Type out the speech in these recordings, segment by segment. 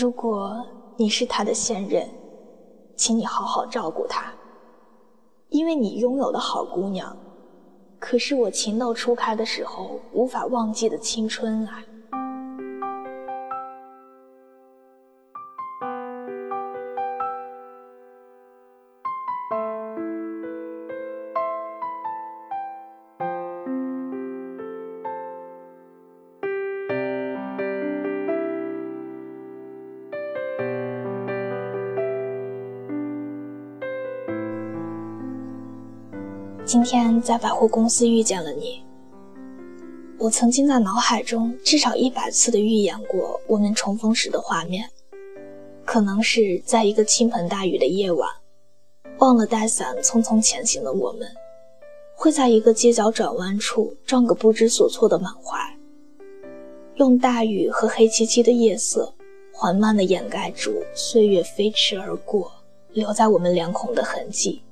如果你是他的现任，请你好好照顾他，因为你拥有的好姑娘，可是我情窦初开的时候无法忘记的青春啊。今天在百货公司遇见了你，我曾经在脑海中至少一百次的预演过我们重逢时的画面，可能是在一个倾盆大雨的夜晚，忘了带伞匆匆前行的我们，会在一个街角转弯处撞个不知所措的满怀，用大雨和黑漆漆的夜色缓慢地掩盖住岁月飞驰而过留在我们脸孔的痕迹。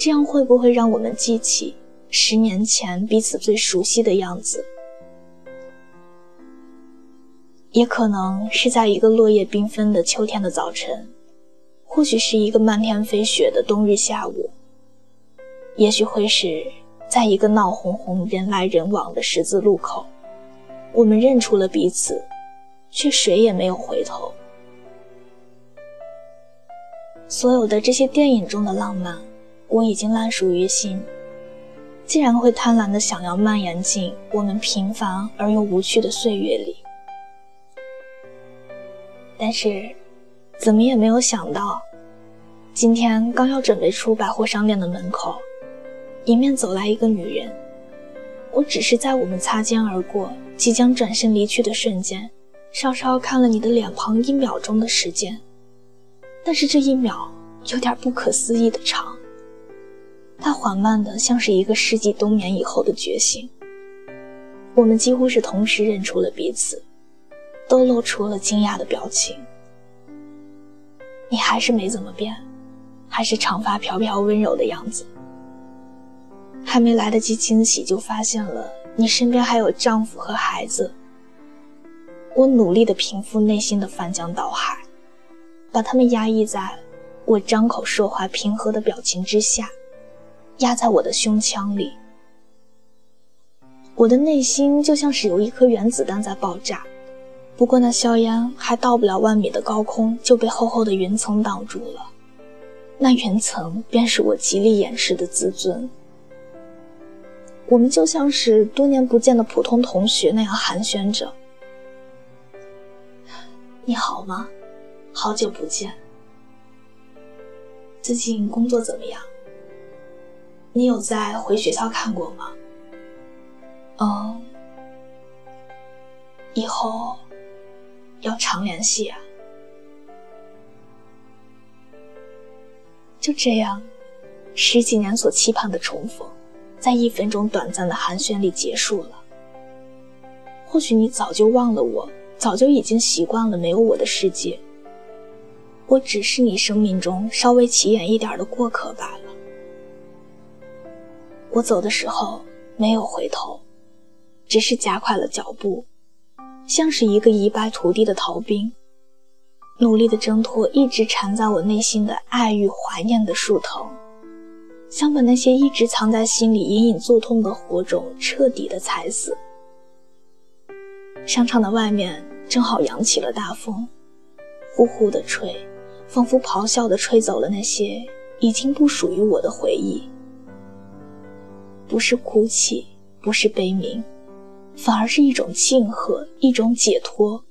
这样会不会让我们记起十年前彼此最熟悉的样子？也可能是在一个落叶缤纷的秋天的早晨，或许是一个漫天飞雪的冬日下午，也许会是在一个闹哄哄、人来人往的十字路口，我们认出了彼此，却谁也没有回头。所有的这些电影中的浪漫。我已经烂熟于心，既然会贪婪的想要蔓延进我们平凡而又无趣的岁月里，但是，怎么也没有想到，今天刚要准备出百货商店的门口，迎面走来一个女人。我只是在我们擦肩而过、即将转身离去的瞬间，稍稍看了你的脸庞一秒钟的时间，但是这一秒有点不可思议的长。他缓慢的，像是一个世纪冬眠以后的觉醒。我们几乎是同时认出了彼此，都露出了惊讶的表情。你还是没怎么变，还是长发飘飘、温柔的样子。还没来得及惊喜，就发现了你身边还有丈夫和孩子。我努力的平复内心的翻江倒海，把他们压抑在我张口说话平和的表情之下。压在我的胸腔里，我的内心就像是有一颗原子弹在爆炸。不过那硝烟还到不了万米的高空，就被厚厚的云层挡住了。那云层便是我极力掩饰的自尊。我们就像是多年不见的普通同学那样寒暄着：“你好吗？好久不见。最近工作怎么样？”你有在回学校看过吗？嗯，以后要常联系啊。就这样，十几年所期盼的重逢，在一分钟短暂的寒暄里结束了。或许你早就忘了我，早就已经习惯了没有我的世界。我只是你生命中稍微起眼一点的过客罢了。我走的时候没有回头，只是加快了脚步，像是一个一败涂地的逃兵，努力的挣脱一直缠在我内心的爱与怀念的树藤，想把那些一直藏在心里隐隐作痛的火种彻底的踩死。商场的外面正好扬起了大风，呼呼的吹，仿佛咆哮的吹走了那些已经不属于我的回忆。不是哭泣，不是悲鸣，反而是一种庆贺，一种解脱。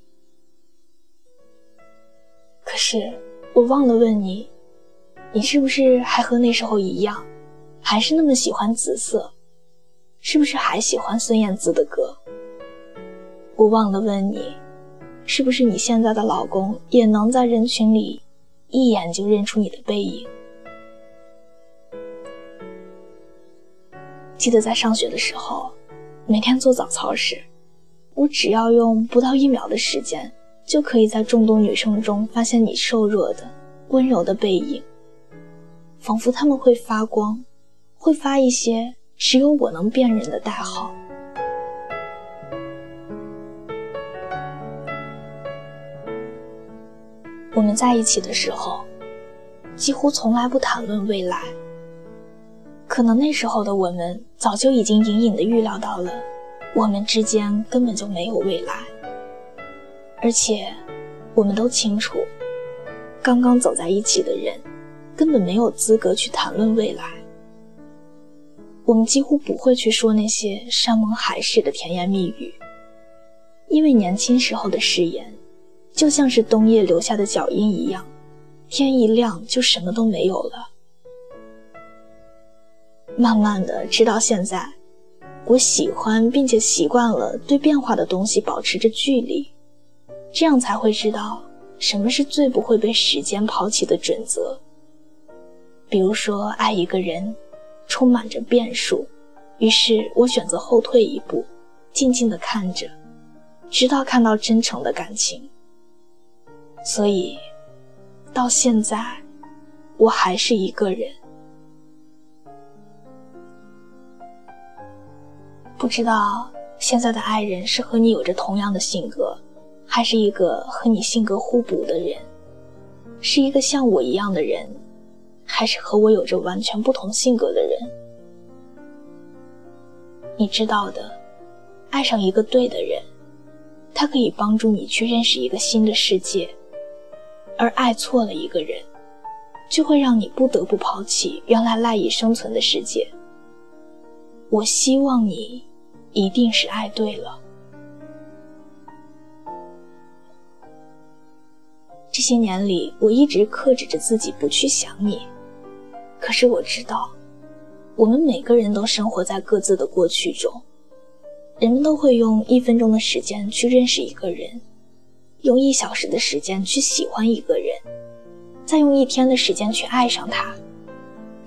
可是我忘了问你，你是不是还和那时候一样，还是那么喜欢紫色？是不是还喜欢孙燕姿的歌？我忘了问你，是不是你现在的老公也能在人群里一眼就认出你的背影？记得在上学的时候，每天做早操时，我只要用不到一秒的时间，就可以在众多女生中发现你瘦弱的、温柔的背影，仿佛他们会发光，会发一些只有我能辨认的代号。我们在一起的时候，几乎从来不谈论未来。可能那时候的我们早就已经隐隐的预料到了，我们之间根本就没有未来。而且，我们都清楚，刚刚走在一起的人，根本没有资格去谈论未来。我们几乎不会去说那些山盟海誓的甜言蜜语，因为年轻时候的誓言，就像是冬夜留下的脚印一样，天一亮就什么都没有了。慢慢的，直到现在，我喜欢并且习惯了对变化的东西保持着距离，这样才会知道什么是最不会被时间抛弃的准则。比如说，爱一个人，充满着变数，于是我选择后退一步，静静的看着，直到看到真诚的感情。所以，到现在，我还是一个人。知道现在的爱人是和你有着同样的性格，还是一个和你性格互补的人，是一个像我一样的人，还是和我有着完全不同性格的人？你知道的，爱上一个对的人，他可以帮助你去认识一个新的世界；而爱错了一个人，就会让你不得不抛弃原来赖以生存的世界。我希望你。一定是爱对了。这些年里，我一直克制着自己不去想你。可是我知道，我们每个人都生活在各自的过去中。人们都会用一分钟的时间去认识一个人，用一小时的时间去喜欢一个人，再用一天的时间去爱上他。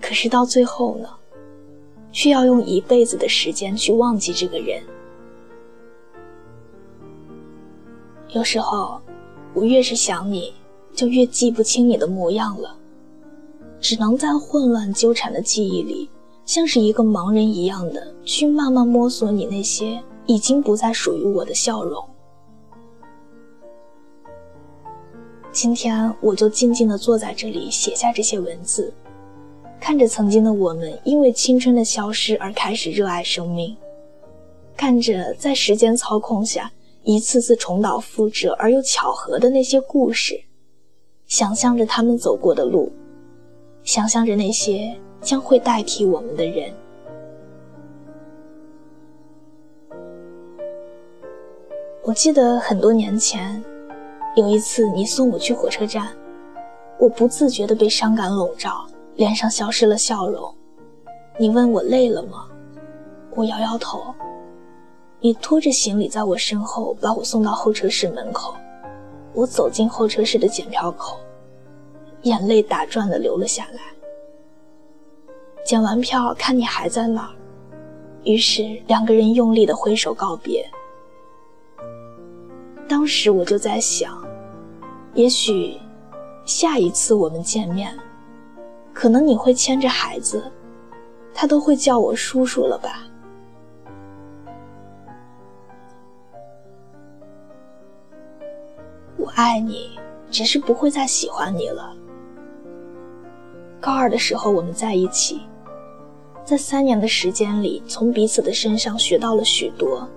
可是到最后呢？需要用一辈子的时间去忘记这个人。有时候，我越是想你，就越记不清你的模样了，只能在混乱纠缠的记忆里，像是一个盲人一样的去慢慢摸索你那些已经不再属于我的笑容。今天，我就静静地坐在这里，写下这些文字。看着曾经的我们因为青春的消失而开始热爱生命，看着在时间操控下一次次重蹈覆辙而又巧合的那些故事，想象着他们走过的路，想象着那些将会代替我们的人。我记得很多年前，有一次你送我去火车站，我不自觉地被伤感笼罩。脸上消失了笑容，你问我累了吗？我摇摇头。你拖着行李在我身后，把我送到候车室门口。我走进候车室的检票口，眼泪打转的流了下来。检完票，看你还在那儿，于是两个人用力的挥手告别。当时我就在想，也许下一次我们见面。可能你会牵着孩子，他都会叫我叔叔了吧？我爱你，只是不会再喜欢你了。高二的时候我们在一起，在三年的时间里，从彼此的身上学到了许多，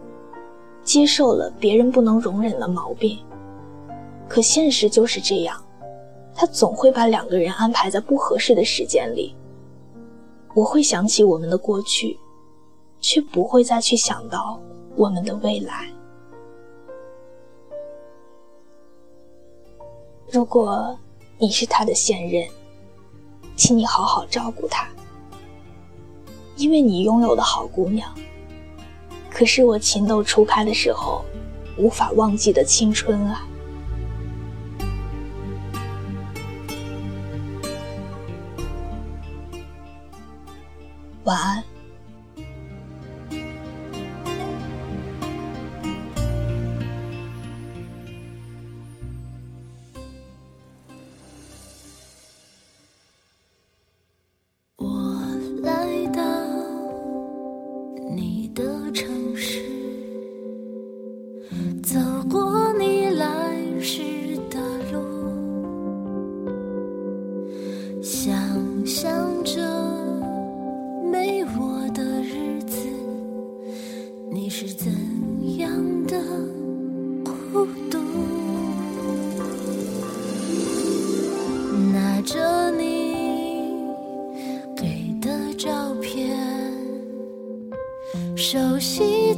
接受了别人不能容忍的毛病。可现实就是这样。他总会把两个人安排在不合适的时间里。我会想起我们的过去，却不会再去想到我们的未来。如果你是他的现任，请你好好照顾他，因为你拥有的好姑娘，可是我情窦初开的时候无法忘记的青春啊。晚安。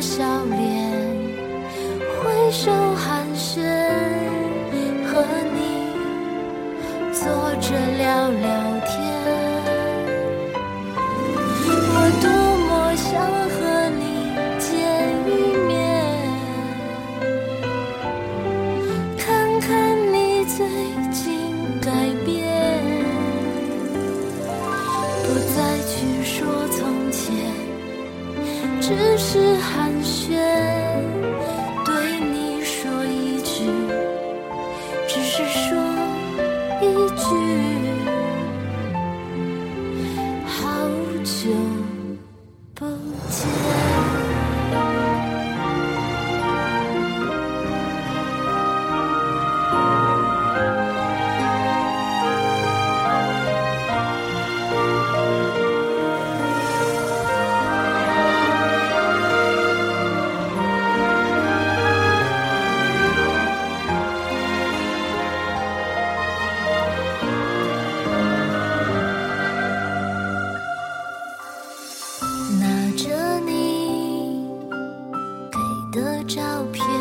笑脸挥手寒暄和你坐着聊聊照片